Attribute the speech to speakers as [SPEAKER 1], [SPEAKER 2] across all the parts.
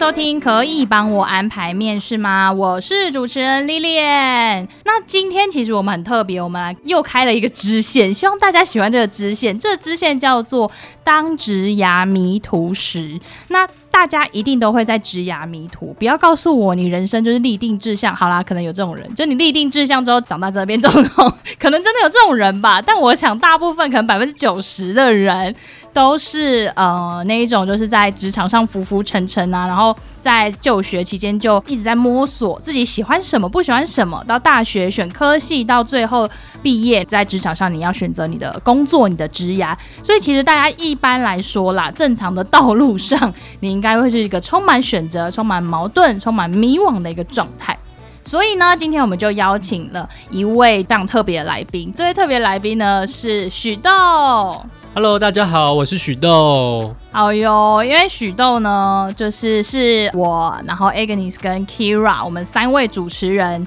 [SPEAKER 1] 收听，可以帮我安排面试吗？我是主持人 Lilian。那今天其实我们很特别，我们又开了一个支线，希望大家喜欢这个支线。这个支线叫做“当职涯迷途时”。那大家一定都会在职涯迷途，不要告诉我你人生就是立定志向。好啦，可能有这种人，就你立定志向之后长大这边总统，可能真的有这种人吧。但我想大部分可能百分之九十的人都是呃那一种，就是在职场上浮浮沉沉啊，然后在就学期间就一直在摸索自己喜欢什么，不喜欢什么，到大学选科系，到最后毕业，在职场上你要选择你的工作，你的职涯。所以其实大家一般来说啦，正常的道路上，你应该会是一个充满选择、充满矛盾、充满迷惘的一个状态。所以呢，今天我们就邀请了一位非常特别的来宾。这位特别来宾呢是许豆。
[SPEAKER 2] Hello，大家好，我是许豆。
[SPEAKER 1] 好哟，因为许豆呢，就是是我，然后 Agnes 跟 Kira，我们三位主持人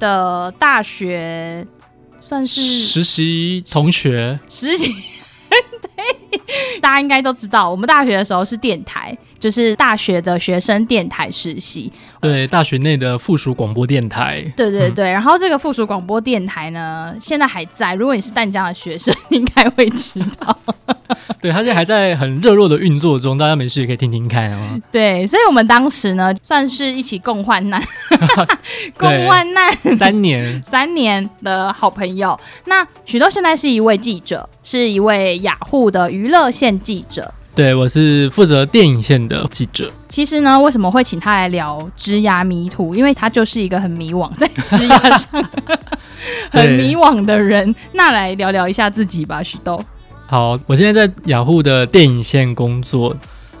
[SPEAKER 1] 的大学算是
[SPEAKER 2] 实习同学，
[SPEAKER 1] 实习。对，大家应该都知道，我们大学的时候是电台，就是大学的学生电台实习。
[SPEAKER 2] 对，大学内的附属广播电台。
[SPEAKER 1] 对对对，嗯、然后这个附属广播电台呢，现在还在。如果你是淡江的学生，应该会知道。
[SPEAKER 2] 对，他现在还在很热络的运作中，大家没事也可以听听看啊。
[SPEAKER 1] 对，所以我们当时呢，算是一起共患难，共患难
[SPEAKER 2] 三年，
[SPEAKER 1] 三年的好朋友。那许多现在是一位记者，是一位雅虎的娱乐线记者。
[SPEAKER 2] 对，我是负责电影线的记者。
[SPEAKER 1] 其实呢，为什么会请他来聊职涯迷途？因为他就是一个很迷惘，在职涯上很迷惘的人。那来聊聊一下自己吧，许豆。
[SPEAKER 2] 好，我现在在雅虎的电影线工作。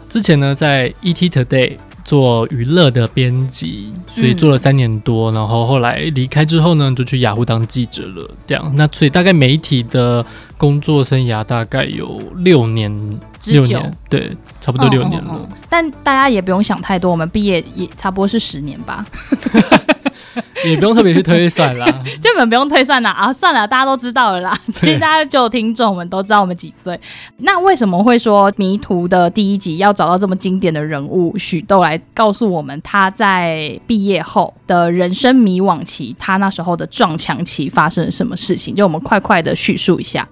[SPEAKER 2] 之前呢，在 ET Today 做娱乐的编辑，所以做了三年多。嗯、然后后来离开之后呢，就去雅虎当记者了。这样，那所以大概媒体的工作生涯大概有六年，六年，对，差不多六年了。
[SPEAKER 1] 但大家也不用想太多，我们毕业也差不多是十年吧。
[SPEAKER 2] 也不用特别去推算啦，
[SPEAKER 1] 根本不用推算啦啊！算了，大家都知道了啦。其实大家就听众们都知道我们几岁。那为什么会说迷途的第一集要找到这么经典的人物许豆来告诉我们他在毕业后的人生迷惘期，他那时候的撞墙期发生了什么事情？就我们快快的叙述一下。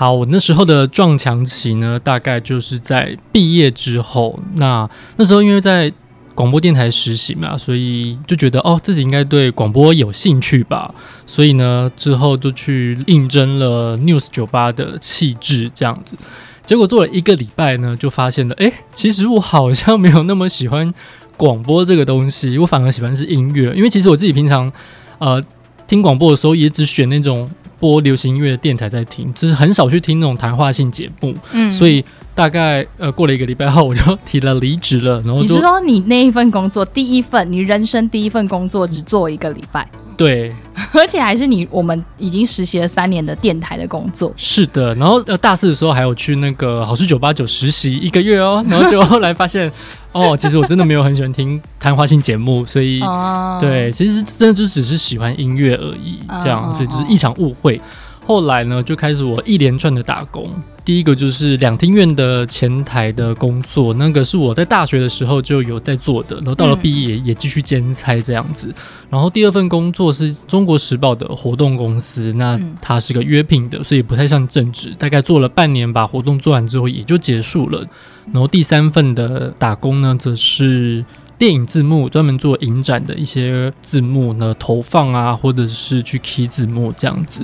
[SPEAKER 2] 好，我那时候的撞墙期呢，大概就是在毕业之后。那那时候因为在广播电台实习嘛，所以就觉得哦，自己应该对广播有兴趣吧。所以呢，之后就去应征了 News 九八的气质这样子。结果做了一个礼拜呢，就发现了，哎，其实我好像没有那么喜欢广播这个东西，我反而喜欢是音乐。因为其实我自己平常呃听广播的时候，也只选那种播流行音乐的电台在听，就是很少去听那种谈话性节目。嗯，所以。大概呃过了一个礼拜后，我就提了离职了。然后你
[SPEAKER 1] 是说你那一份工作，第一份你人生第一份工作只做一个礼拜？
[SPEAKER 2] 对，
[SPEAKER 1] 而且还是你我们已经实习了三年的电台的工作。
[SPEAKER 2] 是的，然后呃大四的时候还有去那个好事九八九实习一个月哦，然后就后来发现哦，其实我真的没有很喜欢听谈话性节目，所以、哦、对，其实真的就只是喜欢音乐而已，这样，所以就是一场误会。后来呢，就开始我一连串的打工。第一个就是两厅院的前台的工作，那个是我在大学的时候就有在做的，然后到了毕业也继续兼差这样子。然后第二份工作是中国时报的活动公司，那它是个约聘的，所以不太像正职。大概做了半年，把活动做完之后也就结束了。然后第三份的打工呢，则是电影字幕，专门做影展的一些字幕呢投放啊，或者是去 key 字幕这样子，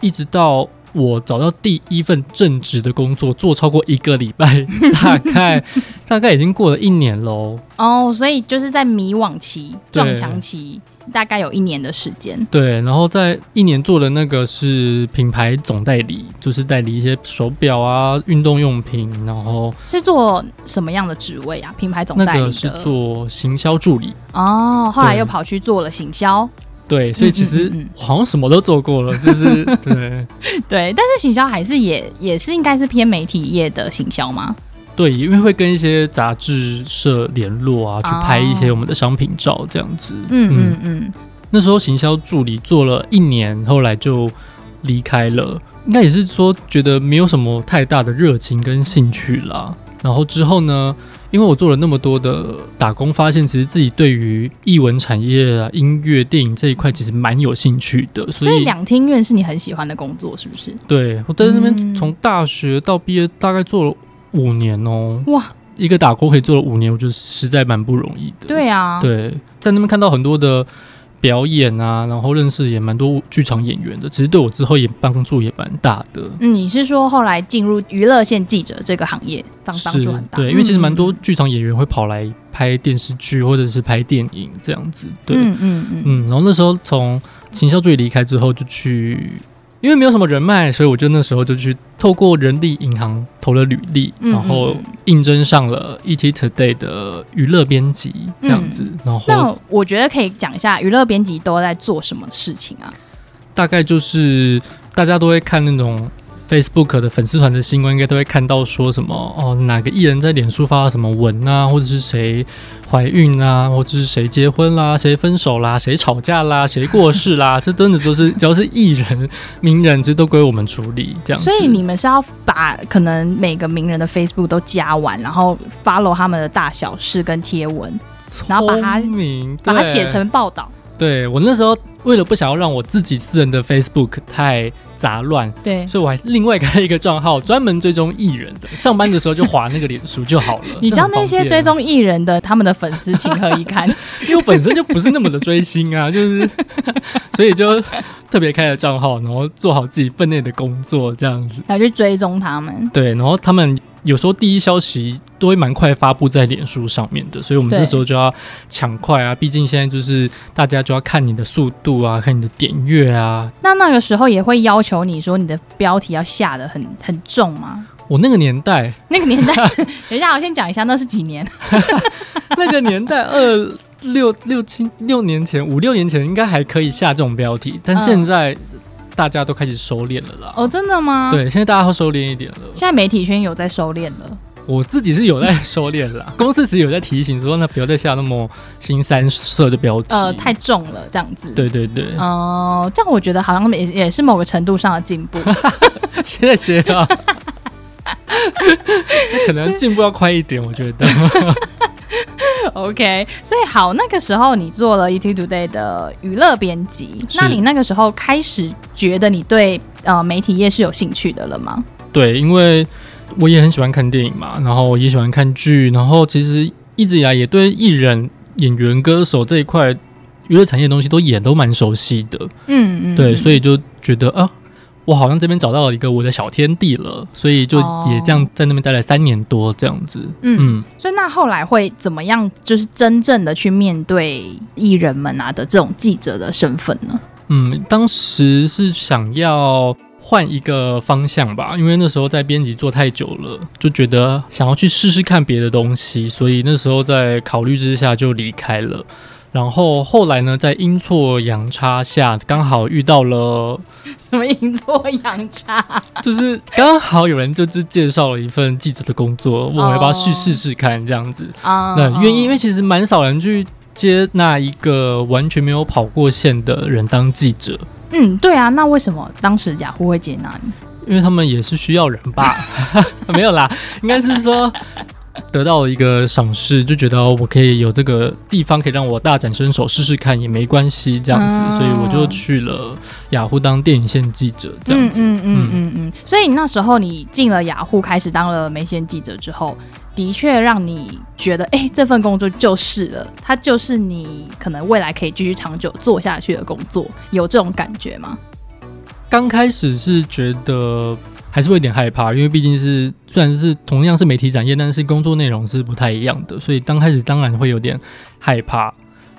[SPEAKER 2] 一直到。我找到第一份正职的工作，做超过一个礼拜，大概大概已经过了一年喽。
[SPEAKER 1] 哦，所以就是在迷惘期、撞墙期，大概有一年的时间。
[SPEAKER 2] 对，然后在一年做的那个是品牌总代理，就是代理一些手表啊、运动用品，然后
[SPEAKER 1] 是做什么样的职位啊？品牌总代理
[SPEAKER 2] 那个是做行销助理。
[SPEAKER 1] 哦，后来又跑去做了行销。
[SPEAKER 2] 对，所以其实好像什么都做过了，嗯嗯嗯就是 对
[SPEAKER 1] 对，但是行销还是也也是应该是偏媒体业的行销吗？
[SPEAKER 2] 对，因为会跟一些杂志社联络啊，去拍一些我们的商品照这样子。嗯嗯。那时候行销助理做了一年，后来就离开了，应该也是说觉得没有什么太大的热情跟兴趣啦。然后之后呢？因为我做了那么多的打工，发现其实自己对于艺文产业啊、音乐、电影这一块其实蛮有兴趣的。所以，
[SPEAKER 1] 两厅院是你很喜欢的工作，是不是？
[SPEAKER 2] 对，我在那边从大学到毕业，大概做了五年哦、喔。哇，一个打工可以做了五年，我觉得实在蛮不容易的。
[SPEAKER 1] 对啊，
[SPEAKER 2] 对，在那边看到很多的。表演啊，然后认识也蛮多剧场演员的，其实对我之后也帮助也蛮大的。
[SPEAKER 1] 嗯，你是说后来进入娱乐线记者这个行业，帮帮助很大？
[SPEAKER 2] 对，因为其实蛮多剧场演员会跑来拍电视剧或者是拍电影这样子。对，嗯嗯嗯，嗯。然后那时候从行销助理离开之后，就去。因为没有什么人脉，所以我就那时候就去透过人力银行投了履历，嗯嗯，然后应征上了 ET Today 的娱乐编辑这样子。嗯、然后
[SPEAKER 1] 那我觉得可以讲一下娱乐编辑都在做什么事情啊？
[SPEAKER 2] 大概就是大家都会看那种。Facebook 的粉丝团的新闻应该都会看到说什么哦，哪个艺人在脸书发了什么文啊，或者是谁怀孕啊，或者是谁结婚啦，谁分手啦，谁吵架啦，谁过世啦，这真的都是只要是艺人、名人，其实都归我们处理这样。
[SPEAKER 1] 所以你们是要把可能每个名人的 Facebook 都加完，然后 follow 他们的大小事跟贴文，然后把它把它写成报道。
[SPEAKER 2] 对，我那时候为了不想要让我自己私人的 Facebook 太杂乱，
[SPEAKER 1] 对，
[SPEAKER 2] 所以我还另外开了一个账号，专门追踪艺人的。上班的时候就划那个脸书就好了。
[SPEAKER 1] 你知道那些追踪艺人的他们的粉丝情何以堪？
[SPEAKER 2] 因为我本身就不是那么的追星啊，就是所以就特别开了账号，然后做好自己分内的工作，这样子
[SPEAKER 1] 来去追踪他们。
[SPEAKER 2] 对，然后他们。有时候第一消息都会蛮快发布在脸书上面的，所以我们这时候就要抢快啊！毕竟现在就是大家就要看你的速度啊，看你的点阅啊。
[SPEAKER 1] 那那个时候也会要求你说你的标题要下的很很重吗？
[SPEAKER 2] 我那个年代，
[SPEAKER 1] 那个年代，等一下我先讲一下，那是几年？
[SPEAKER 2] 那个年代二六六七六年前，五六年前应该还可以下这种标题，但现在。嗯大家都开始收敛了啦。
[SPEAKER 1] 哦，真的吗？
[SPEAKER 2] 对，现在大家都收敛一点了。
[SPEAKER 1] 现在媒体圈有在收敛了。
[SPEAKER 2] 我自己是有在收敛了，公司其实有在提醒说，那不要再下那么新三色的标题，
[SPEAKER 1] 呃，太重了，这样子。
[SPEAKER 2] 对对对。
[SPEAKER 1] 哦、呃，这样我觉得好像也也是某个程度上的进步。
[SPEAKER 2] 谢谢啊。可能进步要快一点，我觉得。
[SPEAKER 1] OK，所以好，那个时候你做了 ET Today 的娱乐编辑，那你那个时候开始觉得你对呃媒体业是有兴趣的了吗？
[SPEAKER 2] 对，因为我也很喜欢看电影嘛，然后我也喜欢看剧，然后其实一直以来也对艺人、演员、歌手这一块娱乐产业的东西都也都蛮熟悉的。嗯嗯，对，所以就觉得啊。我好像这边找到了一个我的小天地了，所以就也这样在那边待了三年多这样子。嗯，嗯，
[SPEAKER 1] 所以那后来会怎么样？就是真正的去面对艺人们啊的这种记者的身份呢？
[SPEAKER 2] 嗯，当时是想要换一个方向吧，因为那时候在编辑做太久了，就觉得想要去试试看别的东西，所以那时候在考虑之下就离开了。然后后来呢，在阴错阳差下，刚好遇到了
[SPEAKER 1] 什么阴错阳差？
[SPEAKER 2] 就是刚好有人就是介绍了一份记者的工作，问我要不要去试试看这样子啊？那愿意，因为其实蛮少人去接纳一个完全没有跑过线的人当记者。
[SPEAKER 1] 嗯，对啊，那为什么当时雅虎会接纳你？
[SPEAKER 2] 因为他们也是需要人吧？没有啦，应该是说。得到了一个赏识，就觉得我可以有这个地方可以让我大展身手试试看也没关系，这样子，嗯、所以我就去了雅虎当电影线记者，这样子。嗯嗯嗯嗯
[SPEAKER 1] 嗯。所以那时候你进了雅虎，开始当了没线记者之后，的确让你觉得，哎、欸，这份工作就是了，它就是你可能未来可以继续长久做下去的工作，有这种感觉吗？
[SPEAKER 2] 刚开始是觉得。还是会有点害怕，因为毕竟是虽然是同样是媒体展业，但是工作内容是不太一样的，所以刚开始当然会有点害怕。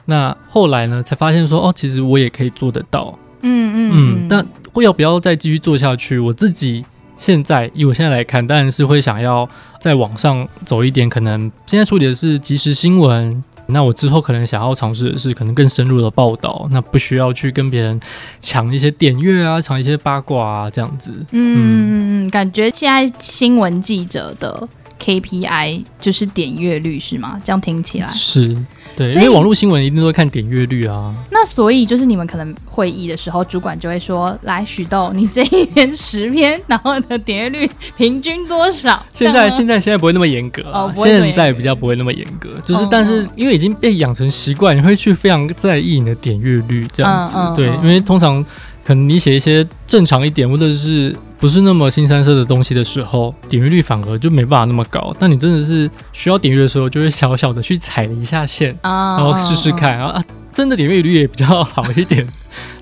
[SPEAKER 2] 那后来呢，才发现说哦，其实我也可以做得到。嗯嗯嗯。那会要不要再继续做下去？我自己现在以我现在来看，当然是会想要在网上走一点。可能现在处理的是即时新闻。那我之后可能想要尝试的是，可能更深入的报道，那不需要去跟别人抢一些点阅啊，抢一些八卦啊，这样子。
[SPEAKER 1] 嗯，嗯感觉现在新闻记者的。KPI 就是点阅率是吗？这样听起来
[SPEAKER 2] 是对，因为网络新闻一定都会看点阅率啊。
[SPEAKER 1] 那所以就是你们可能会议的时候，主管就会说：“来，许豆，你这一篇十篇，然后的点阅率平均多少？”
[SPEAKER 2] 现在现在现在不会那么严格啊，哦、现在比较不会那么严格，就是但是因为已经被养成习惯，你会去非常在意你的点阅率这样子。嗯嗯、对，因为通常。可能你写一些正常一点，或者是不是那么新三色的东西的时候，点阅率反而就没办法那么高。但你真的是需要点阅的时候，就会小小的去踩了一下线，然后试试看，然后啊，真的点阅率也比较好一点。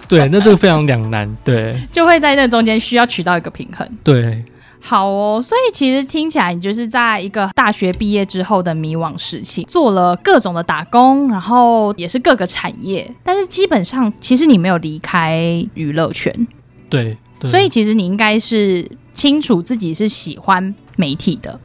[SPEAKER 2] 对，那这个非常两难，对，
[SPEAKER 1] 就会在那中间需要取到一个平衡。
[SPEAKER 2] 对。
[SPEAKER 1] 好哦，所以其实听起来你就是在一个大学毕业之后的迷惘时期，做了各种的打工，然后也是各个产业，但是基本上其实你没有离开娱乐圈。
[SPEAKER 2] 对，对，
[SPEAKER 1] 所以其实你应该是清楚自己是喜欢媒体的。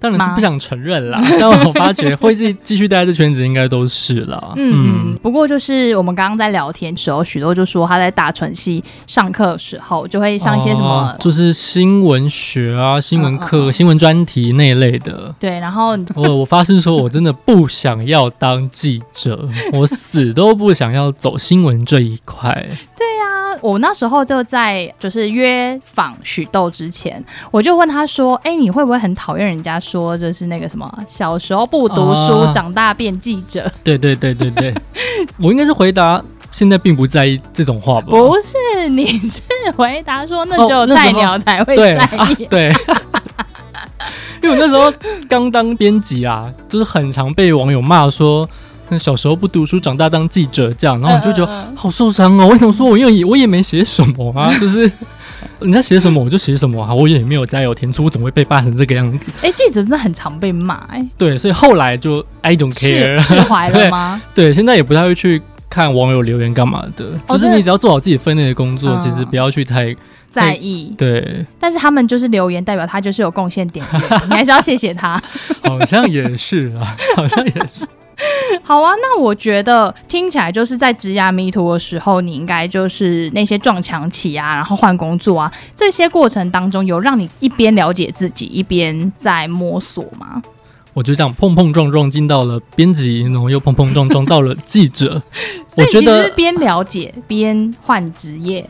[SPEAKER 2] 当然是不想承认啦，但我发觉会继继续待在这圈子，应该都是啦。
[SPEAKER 1] 嗯，不过就是我们刚刚在聊天的时候，许多就说他在大传系上课的时候，就会上一些什么，哦、
[SPEAKER 2] 就是新闻学啊、新闻课、嗯嗯、新闻专题那一类的。
[SPEAKER 1] 对，然后
[SPEAKER 2] 我我发誓说，我真的不想要当记者，我死都不想要走新闻这一
[SPEAKER 1] 块。对我那时候就在就是约访许豆之前，我就问他说：“哎、欸，你会不会很讨厌人家？”说就是那个什么，小时候不读书，啊、长大变记者。
[SPEAKER 2] 对对对对对，我应该是回答现在并不在意这种话吧？
[SPEAKER 1] 不是，你是回答说那只有菜鸟才会在意。哦、对，啊、对
[SPEAKER 2] 因为我那时候刚当编辑啊，就是很常被网友骂说，小时候不读书，长大当记者这样，然后我就觉得好受伤哦。为什么说我因为我也没写什么啊？就是。人家写什么我就写什么啊，我也没有加油添醋，我怎么会被骂成这个样子？
[SPEAKER 1] 哎、欸，记者真的很常被骂哎、欸。
[SPEAKER 2] 对，所以后来就 I don't care，
[SPEAKER 1] 释怀了吗
[SPEAKER 2] 对？对，现在也不太会去看网友留言干嘛的，哦、就是你只要做好自己分内的工作，嗯、其实不要去太
[SPEAKER 1] 在意。
[SPEAKER 2] 对，
[SPEAKER 1] 但是他们就是留言，代表他就是有贡献点阅，你还是要谢谢他。
[SPEAKER 2] 好像也是啊，好像也是。
[SPEAKER 1] 好啊，那我觉得听起来就是在职涯迷途的时候，你应该就是那些撞墙期啊，然后换工作啊，这些过程当中有让你一边了解自己，一边在摸索吗？
[SPEAKER 2] 我就这样碰碰撞撞进到了编辑，然后又碰碰撞撞到了记者。
[SPEAKER 1] 我觉得边了解边换职业。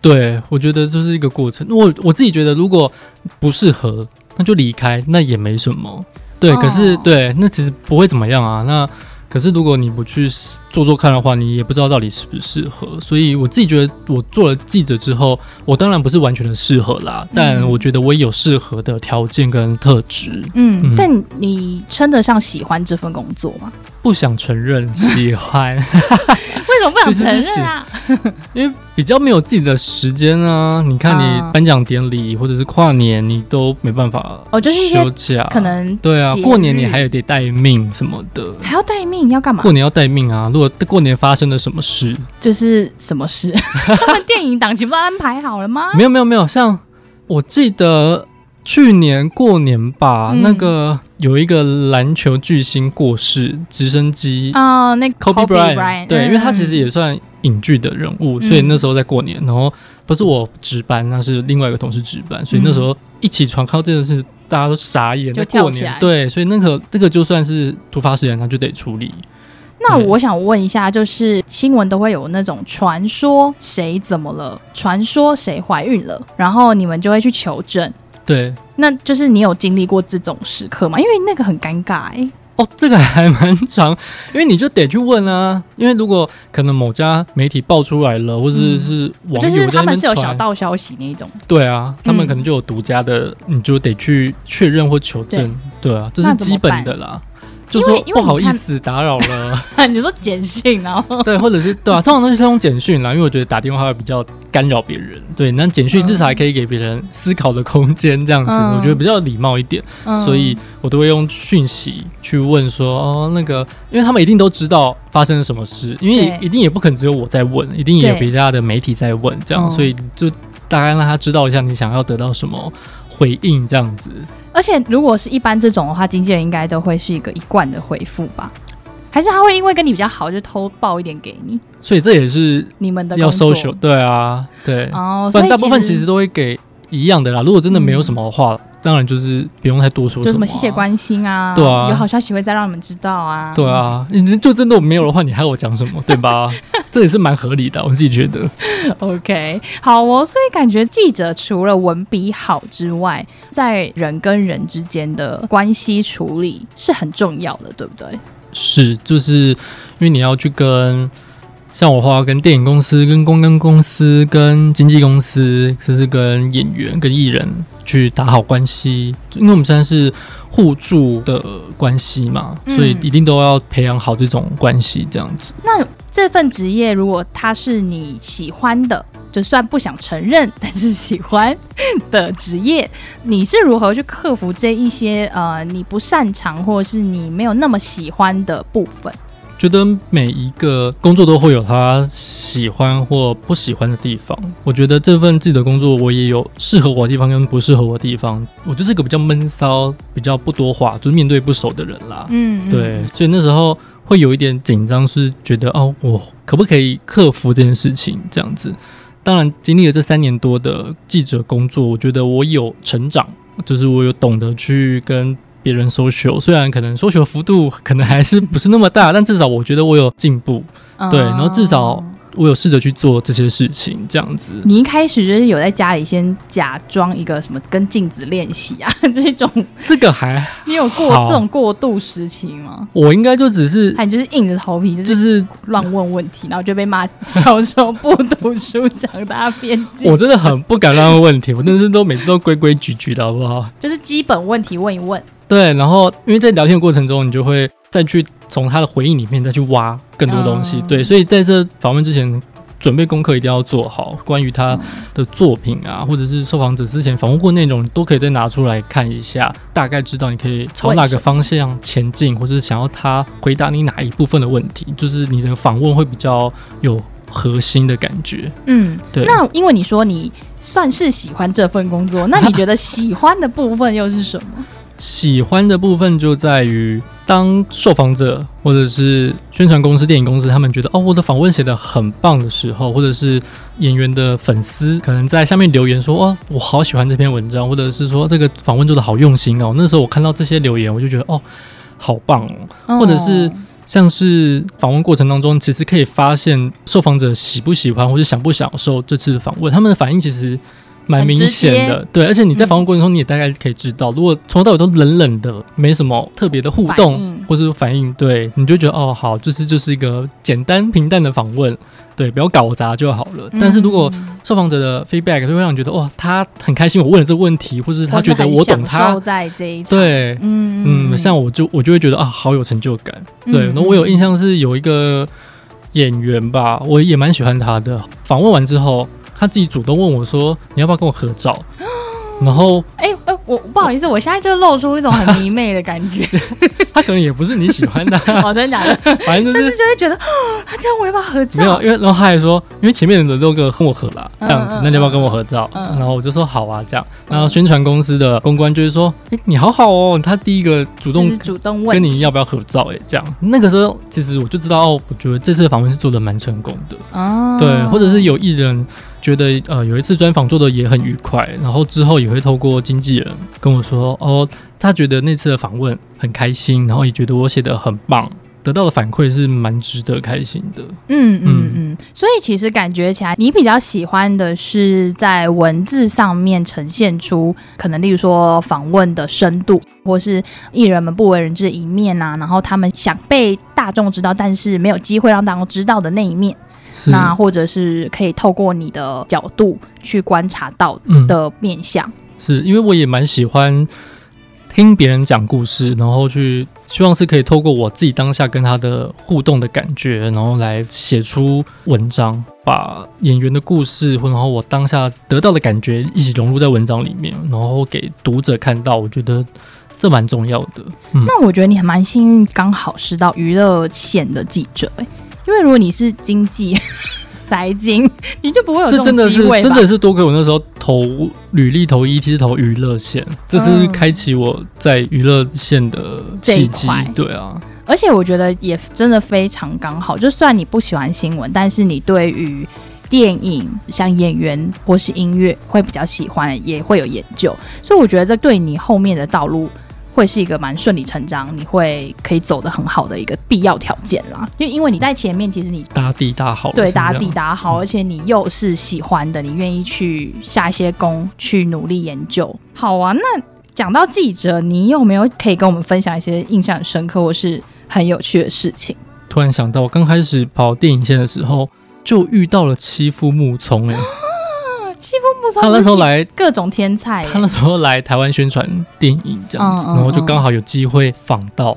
[SPEAKER 2] 对，我觉得这是一个过程。我我自己觉得，如果不适合，那就离开，那也没什么。对，可是对，那其实不会怎么样啊。那可是如果你不去做做看的话，你也不知道到底适不适合。所以我自己觉得，我做了记者之后，我当然不是完全的适合啦，但我觉得我也有适合的条件跟特质。
[SPEAKER 1] 嗯，嗯，但你称得上喜欢这份工作吗？
[SPEAKER 2] 不想承认喜欢，为
[SPEAKER 1] 什么不想承认啊？
[SPEAKER 2] 因为比较没有自己的时间啊。你看，你颁奖典礼或者是跨年，你都没办法哦，就是休假，
[SPEAKER 1] 可能
[SPEAKER 2] 对啊。过年你还有得待命什么的，
[SPEAKER 1] 还要待命要干嘛？
[SPEAKER 2] 过年要待命啊！如果过年发生了什么事，
[SPEAKER 1] 就是什么事？他们电影档期不都安排好了吗？
[SPEAKER 2] 没有没有没有，像我记得。去年过年吧，嗯、那个有一个篮球巨星过世，直升机
[SPEAKER 1] 啊，那个
[SPEAKER 2] Kobe Bryant，对，嗯、因为他其实也算影剧的人物，嗯、所以那时候在过年，然后不是我值班，那是另外一个同事值班，所以那时候一起床，看到这件事，大家都傻眼，就过年，对，所以那个这个就算是突发事件，他就得处理。
[SPEAKER 1] 那我想问一下，就是新闻都会有那种传说谁怎么了，传说谁怀孕了，然后你们就会去求证。
[SPEAKER 2] 对，
[SPEAKER 1] 那就是你有经历过这种时刻吗？因为那个很尴尬哎、欸。
[SPEAKER 2] 哦，这个还蛮长，因为你就得去问啊。因为如果可能某家媒体爆出来了，或者是，是网友在那
[SPEAKER 1] 就是他们是有小道消息那一
[SPEAKER 2] 种。对啊，他们可能就有独家的，嗯、你就得去确认或求证。对，对啊，这是基本的啦。就说不好意思打扰了，
[SPEAKER 1] 你说简讯然后
[SPEAKER 2] 对，或者是对啊，通常都是用简讯啦，因为我觉得打电话会比较干扰别人。对，那简讯至少还可以给别人思考的空间，这样子、嗯、我觉得比较礼貌一点，嗯、所以我都会用讯息去问说哦，那个，因为他们一定都知道发生了什么事，因为一定也不可能只有我在问，一定也有别家的媒体在问，这样，所以就大概让他知道一下你想要得到什么回应，这样子。
[SPEAKER 1] 而且，如果是一般这种的话，经纪人应该都会是一个一贯的回复吧？还是他会因为跟你比较好，就偷报一点给你？
[SPEAKER 2] 所以这也是
[SPEAKER 1] 你们的
[SPEAKER 2] 要 social 对啊，对哦。所以大部分其实都会给一样的啦。如果真的没有什么的话。嗯当然就是不用太多说什么、啊，
[SPEAKER 1] 就什么谢谢关心啊，
[SPEAKER 2] 对啊，
[SPEAKER 1] 有好消息会再让你们知道啊，
[SPEAKER 2] 对啊，你就真的没有的话，你还要我讲什么，对吧？这也是蛮合理的，我自己觉得。
[SPEAKER 1] OK，好哦，所以感觉记者除了文笔好之外，在人跟人之间的关系处理是很重要的，对不对？
[SPEAKER 2] 是，就是因为你要去跟。像我话，跟电影公司、跟公关公司、跟经纪公司，甚至跟演员、跟艺人去打好关系，因为我们现在是互助的关系嘛，嗯，所以一定都要培养好这种关系，这样子。
[SPEAKER 1] 那这份职业，如果它是你喜欢的，就算不想承认，但是喜欢的职业，你是如何去克服这一些呃你不擅长或者是你没有那么喜欢的部分？
[SPEAKER 2] 觉得每一个工作都会有他喜欢或不喜欢的地方。我觉得这份自己的工作，我也有适合我的地方跟不适合我的地方。我就是个比较闷骚、比较不多话，就是面对不熟的人啦。嗯，对，所以那时候会有一点紧张，是觉得哦，我可不可以克服这件事情？这样子。当然，经历了这三年多的记者工作，我觉得我有成长，就是我有懂得去跟。别人 social，虽然可能 social 幅度可能还是不是那么大，但至少我觉得我有进步，嗯、对，然后至少我有试着去做这些事情，这样子。
[SPEAKER 1] 你一开始就是有在家里先假装一个什么跟镜子练习啊，这一种，
[SPEAKER 2] 这个还
[SPEAKER 1] 你有过这种过渡时期吗？
[SPEAKER 2] 我应该就只是，
[SPEAKER 1] 哎，就是硬着头皮，就是乱问问题，然后就被骂小时候不读书，长大变。
[SPEAKER 2] 我真的很不敢乱问问题，我真的是都每次都规规矩矩的，好不好？
[SPEAKER 1] 就是基本问题问一问。
[SPEAKER 2] 对，然后因为在聊天的过程中，你就会再去从他的回应里面再去挖更多东西。嗯、对，所以在这访问之前，准备功课一定要做好。关于他的作品啊，或者是受访者之前访问过内容，都可以再拿出来看一下，大概知道你可以朝哪个方向前进，或者是想要他回答你哪一部分的问题，就是你的访问会比较有核心的感觉。嗯，对。
[SPEAKER 1] 那因为你说你算是喜欢这份工作，那你觉得喜欢的部分又是什么？
[SPEAKER 2] 喜欢的部分就在于，当受访者或者是宣传公司、电影公司，他们觉得哦，我的访问写得很棒的时候，或者是演员的粉丝可能在下面留言说，哦，我好喜欢这篇文章，或者是说这个访问做得好用心哦。那时候我看到这些留言，我就觉得哦，好棒哦。或者是像是访问过程当中，其实可以发现受访者喜不喜欢或者享不享受这次的访问，他们的反应其实。蛮明显的，对，而且你在访问过程中，你也大概可以知道，嗯、如果从头到尾都冷冷的，没什么特别的互动或者反应，对，你就觉得哦，好，就是就是一个简单平淡的访问，对，不要搞砸就好了。嗯、但是如果受访者的 feedback 就会让你觉得，哇，他很开心我问了这个问题，或是他觉得我懂他，
[SPEAKER 1] 在这一
[SPEAKER 2] 对，嗯嗯，像我就我就会觉得啊，好有成就感，对。那、嗯、我有印象是有一个演员吧，我也蛮喜欢他的，访问完之后。他自己主动问我说：“你要不要跟我合照？” 然后，哎哎、我不好意思，我现在就露出一种很迷妹的感觉。他可能也不是你喜欢的、啊，哦，真的假的？反正就是，但是就会觉得，他这样我要不要合照？没有，因为然后他还说，因为前面的人都跟我合了，这样子，嗯、那你要不要跟我合照？嗯、然后我就说好啊，这样。然后宣传公司的公关就是说，哎、欸，你好好哦，他第一个主动主动问跟你要不要合照、欸，哎，这样。那个时候其实我就知道，哦，我觉得这次的访问是做的蛮成功的。哦，对，或者是有艺人。觉得呃有一次专访做的也很愉快，然后之后也会透过经纪人跟我说，哦，他觉得那次的访问很开心，然后也觉得我写的很棒，得到的反馈是蛮值得开心的。
[SPEAKER 1] 嗯嗯嗯，所以其实感觉起来，你比较喜欢的是在文字上面呈现出可能，例如说访问的深度，或是艺人们不为人知的一面啊，然后他们想被大众知道，但是没有机会让大众知道的那一面。是那或者是可以透过你的角度去观察到的面相。
[SPEAKER 2] 嗯、是因为我也蛮喜欢。听别人讲故事，然后去希望是可以透过我自己当下跟他的互动的感觉，然后来写出文章，把演员的故事，然后我当下得到的感觉一起融入在文章里面，然后给读者看到。我觉得这蛮重要的。
[SPEAKER 1] 嗯、那我觉得你还蛮幸运，刚好是到娱乐线的记者，因为如果你是经济。财经，你就不会有这种机会。这真的是
[SPEAKER 2] 真的是多亏我那时候投履历投 ET 是投娱乐线，这是开启我在娱乐线的契机。对啊，
[SPEAKER 1] 而且我觉得也真的非常刚好。就算你不喜欢新闻，但是你对于电影、像演员或是音乐会比较喜欢，也会有研究。所以我觉得这对你后面的道路。会是一个蛮顺理成章，你会可以走得很好的一个必要条件啦。就因为你在前面，其实你
[SPEAKER 2] 打底打好，
[SPEAKER 1] 对，打底打好，而且你又是喜欢的，你愿意去下一些功，去努力研究。好啊，那讲到记者，你有没有可以跟我们分享一些印象很深刻或是很有趣的事情？
[SPEAKER 2] 突然想到，我刚开始跑电影线的时候，就遇到了妻夫木聪哎。
[SPEAKER 1] 欺负木聪，
[SPEAKER 2] 他那时候来
[SPEAKER 1] 各种天才。
[SPEAKER 2] 他那时候来台湾宣传电影这样子，嗯嗯嗯、然后就刚好有机会访到。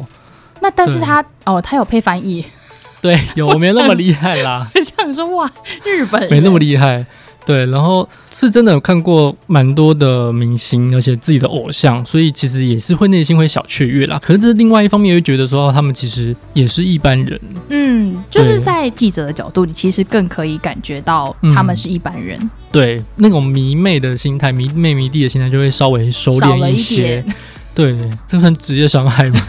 [SPEAKER 1] 那但是他哦，他有配翻译，
[SPEAKER 2] 对，有我没那么厉害啦。
[SPEAKER 1] 就像说哇，日本
[SPEAKER 2] 没那么厉害。对，然后是真的有看过蛮多的明星，而且自己的偶像，所以其实也是会内心会小雀跃啦。可是这是另外一方面，又觉得说他们其实也是一般人。
[SPEAKER 1] 嗯，就是在记者的角度，你其实更可以感觉到他们是一般人。嗯、
[SPEAKER 2] 对，那种迷妹的心态、迷妹迷弟的心态就会稍微收敛一些。一 对，这算职业伤害吗？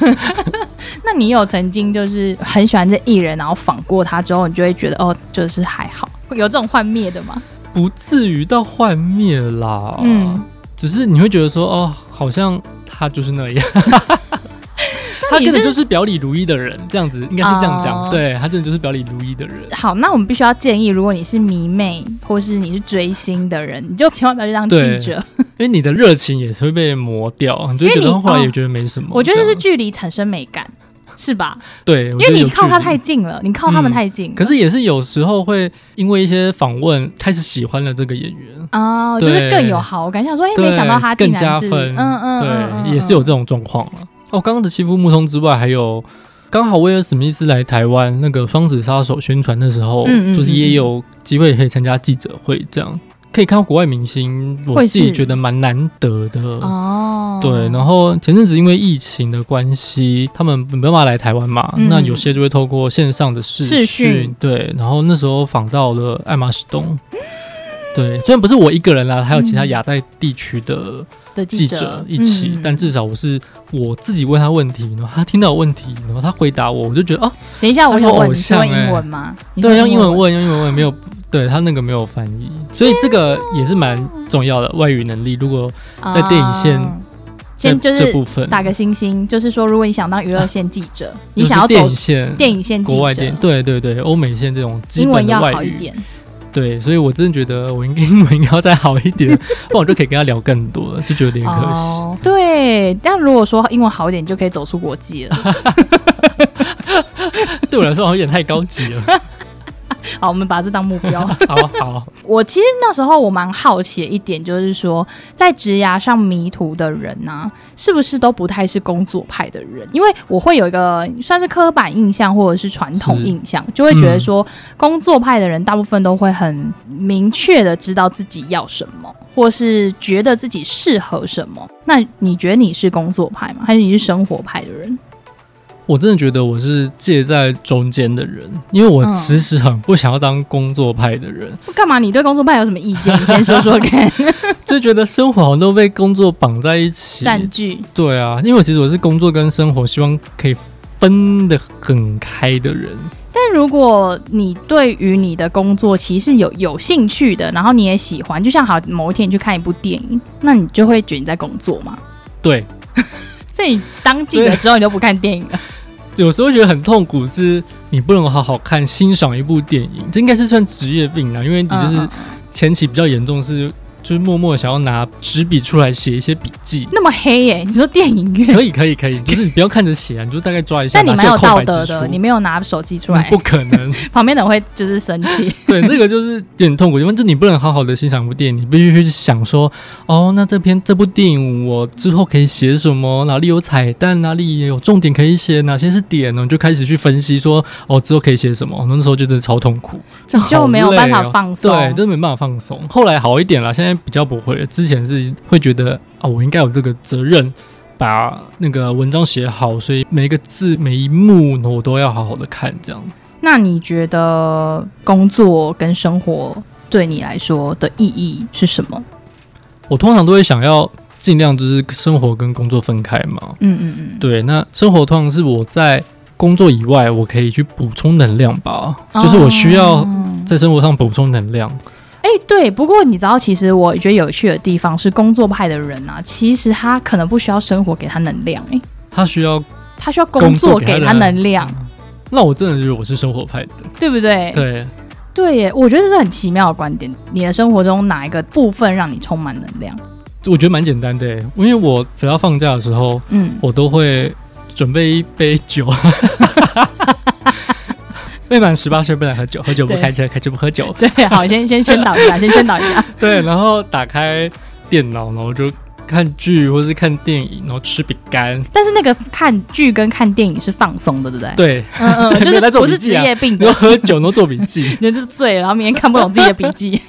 [SPEAKER 1] 那你有曾经就是很喜欢这艺人，然后访过他之后，你就会觉得哦，就是还好，会有这种幻灭的吗？
[SPEAKER 2] 不至于到幻灭啦，嗯，只是你会觉得说，哦，好像他就是那样，他根本就是表里如一的人，这样子应该是这样讲，哦、对，他真的就是表里如一的人。
[SPEAKER 1] 好，那我们必须要建议，如果你是迷妹或是你是追星的人，你就千万不要去当记者，
[SPEAKER 2] 因为你的热情也是会被磨掉，你就觉得后来也觉得没什么。
[SPEAKER 1] 我觉得是距离产生美感。是吧？
[SPEAKER 2] 对，
[SPEAKER 1] 因为你靠他太近了，你靠他们太近，嗯。可
[SPEAKER 2] 是也是有时候会因为一些访问开始喜欢了这个演员
[SPEAKER 1] 哦，就是更有好感，想说哎，欸、没想到他
[SPEAKER 2] 更加分，嗯嗯，嗯对，嗯嗯、也是有这种状况了。哦，刚刚的欺负木通之外，还有刚好威尔史密斯来台湾那个双子杀手宣传的时候，就是也有机会可以参加记者会这样。可以看到国外明星，我自己觉得蛮难得的哦。对，然后前阵子因为疫情的关系，他们没办法来台湾嘛，嗯、那有些就会透过线上的视讯。对，然后那时候访到了爱马仕东。对，虽然不是我一个人啦，还有其他亚太地区的记者一起，嗯、但至少我是我自己问他问题，然后他听到问题，然后他回答我，我就觉得哦，
[SPEAKER 1] 等一下，我想问你是用英文吗？
[SPEAKER 2] 对，用英文问，用英文问，没有。对他那个没有翻译，所以这个也是蛮重要的外语能力。如果在电影线，
[SPEAKER 1] 先就是这部分打个星星，就是说，如果你想当娱乐线记者，你想要走电影线，电影线、国外电，
[SPEAKER 2] 对对对，欧美线这种
[SPEAKER 1] 英文要好一点。
[SPEAKER 2] 对，所以我真的觉得我应该英文应该要再好一点，不然我就可以跟他聊更多，就觉得有点可惜。
[SPEAKER 1] 对，但如果说英文好一点，就可以走出国际了。
[SPEAKER 2] 对我来说，好像有点太高级了。
[SPEAKER 1] 好，我们把这当目标。
[SPEAKER 2] 好好，
[SPEAKER 1] 我其实那时候我蛮好奇的一点，就是说在职涯上迷途的人呢、啊，是不是都不太是工作派的人？因为我会有一个算是刻板印象或者是传统印象，就会觉得说、嗯、工作派的人大部分都会很明确的知道自己要什么，或是觉得自己适合什么。那你觉得你是工作派吗？还是你是生活派的人？
[SPEAKER 2] 我真的觉得我是介在中间的人，因为我其实很不想要当工作派的人。
[SPEAKER 1] 干嘛？你对工作派有什么意见？你先说说看。
[SPEAKER 2] 就觉得生活好像都被工作绑在一起，
[SPEAKER 1] 占据。
[SPEAKER 2] 对啊，因为其实我是工作跟生活希望可以分得很开的人。
[SPEAKER 1] 但如果你对于你的工作其实有有兴趣的，然后你也喜欢，就像好某一天你去看一部电影，那你就会觉得你在工作吗？
[SPEAKER 2] 对。
[SPEAKER 1] 所以当记者之后，你都不看电影了？
[SPEAKER 2] 有时候觉得很痛苦，是你不能好好看欣赏一部电影，这应该是算职业病啦，因为你就是前期比较严重是。就是默默想要拿纸笔出来写一些笔记，
[SPEAKER 1] 那么黑耶、欸？你说电影院
[SPEAKER 2] 可以可以可以，就是你不要看着写啊，你就大概抓一下。
[SPEAKER 1] 但你蛮有道德的，你没有拿手机出来，
[SPEAKER 2] 不可能。
[SPEAKER 1] 旁边的人会就是生气。
[SPEAKER 2] 对，那个就是有点痛苦，因为这你不能好好的欣赏一部电影，你必须去想说，哦，那这篇这部电影我之后可以写什么？哪里有彩蛋？哪里也有重点可以写？哪些是点呢？你就开始去分析说，哦，之后可以写什么？那时候就真的超痛苦，就
[SPEAKER 1] 没有办法放松。
[SPEAKER 2] 对，真的没办法放松。后来好一点了，现在比较不会了。之前是会觉得啊，我应该有这个责任，把那个文章写好，所以每一个字每一幕呢，我都要好好的看。这样。
[SPEAKER 1] 那你觉得工作跟生活对你来说的意义是什么？
[SPEAKER 2] 我通常都会想要尽量就是生活跟工作分开嘛。
[SPEAKER 1] 嗯嗯嗯。对，
[SPEAKER 2] 那生活通常是我在工作以外，我可以去补充能量吧，哦，就是我需要在生活上补充能量。
[SPEAKER 1] 对，不过你知道，其实我觉得有趣的地方是，工作派的人啊，其实他可能不需要生活给他能量，哎，他需要他需要工作给他能量。
[SPEAKER 2] 那我真的觉得我是生活派的，
[SPEAKER 1] 对不对？
[SPEAKER 2] 对，
[SPEAKER 1] 对耶，我觉得这是很奇妙的观点。你的生活中哪一个部分让你充满能量？
[SPEAKER 2] 我觉得蛮简单的，因为我只要放假的时候，嗯，我都会准备一杯酒。未满十八岁不能喝酒，喝酒不开车，开车不喝酒。
[SPEAKER 1] 对，好，先先宣导一下，先宣导一下。
[SPEAKER 2] 对，然后打开电脑，然后就看剧或是看电影，然后吃饼干。
[SPEAKER 1] 但是那个看剧跟看电影是放松的，对不对？
[SPEAKER 2] 对，
[SPEAKER 1] 嗯嗯，就是不是职业病的。
[SPEAKER 2] 然后喝酒，然后做笔记，
[SPEAKER 1] 你就醉，然后明天看不懂自己的笔记。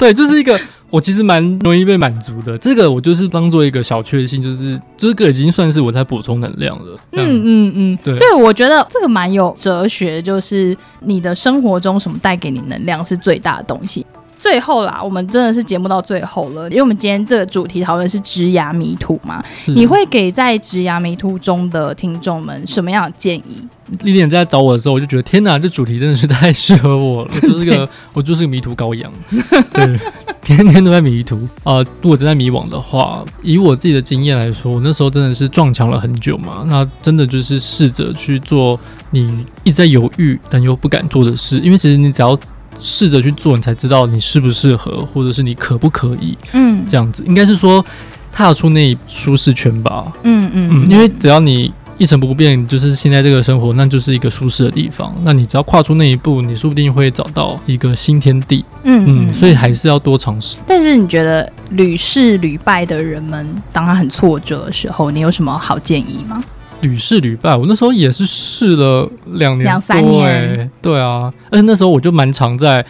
[SPEAKER 2] 对，就是一个。我其实蛮容易被满足的，这个我就是当做一个小确幸，就是这个已经算是我在补充能量了。
[SPEAKER 1] 嗯嗯嗯，对对，我觉得这个蛮有哲学，就是你的生活中什么带给你能量是最大的东西。最后啦，我们真的是节目到最后了，因为我们今天这个主题讨论是职涯迷途嘛，你会给在职牙迷途中的听众们什么样的建议？
[SPEAKER 2] 莉莉安在找我的时候，我就觉得天哪，这主题真的是太适合我了，我就是个我就是个迷途羔羊，对，天天都在迷途。啊、呃。如果真在迷惘的话，以我自己的经验来说，我那时候真的是撞墙了很久嘛，那真的就是试着去做你一直在犹豫但又不敢做的事，因为其实你只要。试着去做，你才知道你适不适合，或者是你可不可以。嗯，这样子应该是说踏出那舒适圈吧。嗯嗯嗯，因为只要你一成不变，就是现在这个生活，那就是一个舒适的地方。那你只要跨出那一步，你说不定会找到一个新天地。嗯嗯，嗯，所以还是要多尝试。
[SPEAKER 1] 但是你觉得屡试屡败的人们，当他很挫折的时候，你有什么好建议吗？
[SPEAKER 2] 屡试屡败，我那时候也是试了两年多，两三年，对啊，而且那时候我就蛮常在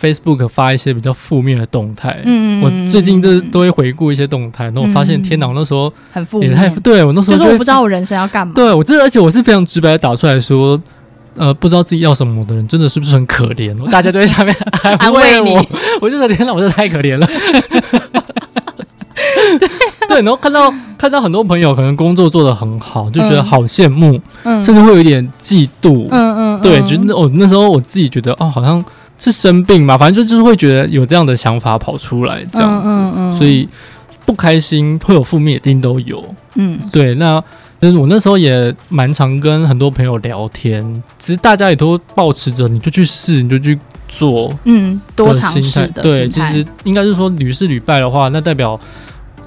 [SPEAKER 2] Facebook 发一些比较负面的动态。嗯，我最近都都会回顾一些动态，然后我发现天哪，我那时候
[SPEAKER 1] 很负面，
[SPEAKER 2] 对我那时候
[SPEAKER 1] 就是我不知道我人生要干嘛。
[SPEAKER 2] 对我真的，而且我是非常直白的打出来说，呃，不知道自己要什么的人，真的是不是很可怜？大家就在下面安慰我，我就说天哪，我真的太可怜了。对，然后看到看到很多朋友可能工作做得很好，就觉得好羡慕，嗯，甚至会有一点嫉妒，嗯嗯，对，觉得哦，那时候我自己觉得哦，好像是生病嘛，反正就就是会觉得有这样的想法跑出来这样子，嗯嗯，所以不开心会有负面一定都有，嗯，对，那但是我那时候也蛮常跟很多朋友聊天，其实大家也都保持着你就去试，你就去做，嗯，多尝试的，对，其实应该是说屡试屡败的话，那代表。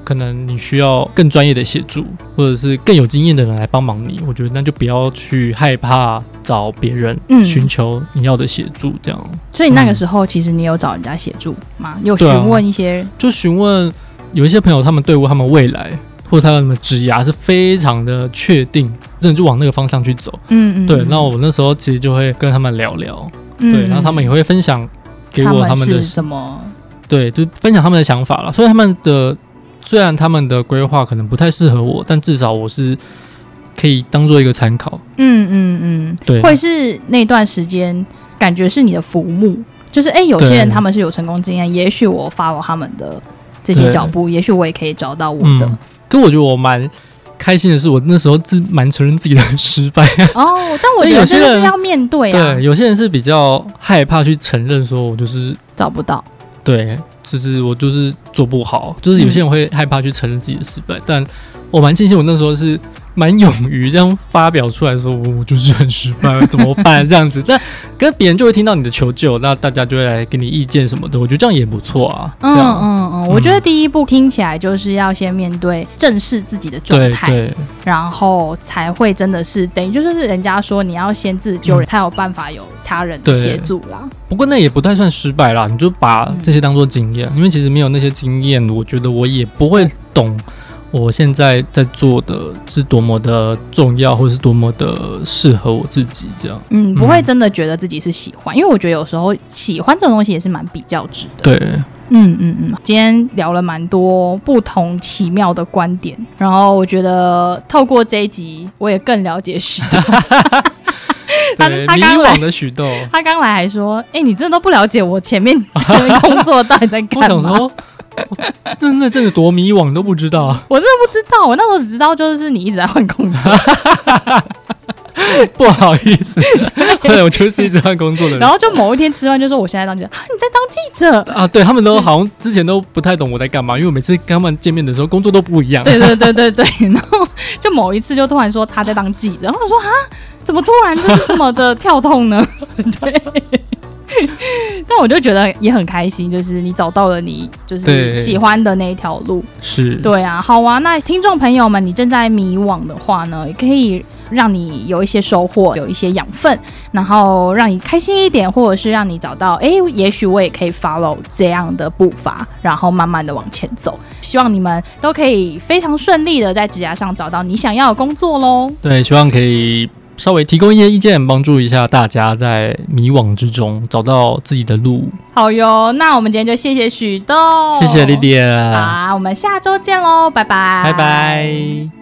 [SPEAKER 2] 可能你需要更专业的协助，或者是更有经验的人来帮忙你。我觉得那就不要去害怕找别人寻求你要的协助，这样、嗯。
[SPEAKER 1] 所以那个时候，其实你有找人家协助吗？有询问一些，
[SPEAKER 2] 啊、就询问有一些朋友，他们对于他们未来或者他们的职涯是非常的确定，真的就往那个方向去走。嗯嗯。对，那我那时候其实就会跟他们聊聊，嗯、对，然后他们也会分享给我他们的什么，对，就分享他们的想法了。所以他们的。虽然他们的规划可能不太适合我，但至少我是可以当做一个参考。嗯嗯嗯，对，
[SPEAKER 1] 会是那段时间感觉是你的浮木，就是哎、欸，有些人他们是有成功经验，也许我 follow 他们的这些脚步，也许我也可以找到我的。
[SPEAKER 2] 可、嗯、我觉得我蛮开心的是，我那时候自蛮承认自己的失败。
[SPEAKER 1] 哦，但我觉得真的是要面对啊。
[SPEAKER 2] 对，有些人是比较害怕去承认，说我就是
[SPEAKER 1] 找不到。
[SPEAKER 2] 对。就是我就是做不好，就是有些人会害怕去承认自己的失败，但我蛮庆幸我那时候是蛮勇于这样发表出来说，我就是很失败，怎么办？这样子，但跟别人就会听到你的求救，那大家就会来给你意见什么的。我觉得这样也不错啊。
[SPEAKER 1] 嗯嗯嗯，我觉得第一步听起来就是要先面对正视自己的状态，对，然后才会真的是等于就是人家说你要先自救，才有办法有他人的协助啦。
[SPEAKER 2] 不过那也不太算失败啦，你就把这些当做经验，因为其实没有那些经验，我觉得我也不会懂。我现在在做的是多么的重要，或是多么的适合我自己，这样。
[SPEAKER 1] 嗯，不会真的觉得自己是喜欢，嗯、因为我觉得有时候喜欢这种东西也是蛮比较值的。
[SPEAKER 2] 对，
[SPEAKER 1] 嗯嗯嗯。今天聊了蛮多不同奇妙的观点，然后我觉得透过这一集，我也更了解许多。
[SPEAKER 2] 对，他刚来的许豆，
[SPEAKER 1] 他刚来还说：“哎、欸，你真的都不了解我前面工作到底在干嘛？”
[SPEAKER 2] 真的真的多迷惘都不知道，
[SPEAKER 1] 我真的不知道，我那时候只知道就是你一直在换工作，
[SPEAKER 2] 不好意思，对，我就是一直换工作的人。
[SPEAKER 1] 然后就某一天吃饭就说我现在当记者啊，你在当记者
[SPEAKER 2] 啊？对他们都好像之前都不太懂我在干嘛，因为我每次跟他们见面的时候工作都不一样。
[SPEAKER 1] 对对对对 对，然后就某一次就突然说他在当记者，然后我说啊，怎么突然就是这么的跳痛呢？对。但我就觉得也很开心，就是你找到了你就是喜欢的那一条路，
[SPEAKER 2] 是
[SPEAKER 1] 对啊，好啊。那听众朋友们，你正在迷惘的话呢，也可以让你有一些收获，有一些养分，然后让你开心一点，或者是让你找到，哎，也许我也可以 follow 这样的步伐，然后慢慢的往前走。希望你们都可以非常顺利的在职涯上找到你想要的工作喽。
[SPEAKER 2] 对，希望可以。稍微提供一些意见，帮助一下大家在迷惘之中找到自己的路。
[SPEAKER 1] 好哟，那我们今天就谢谢许豆，
[SPEAKER 2] 谢谢莉莉安，
[SPEAKER 1] 好，我们下周见喽，拜拜，
[SPEAKER 2] 拜拜。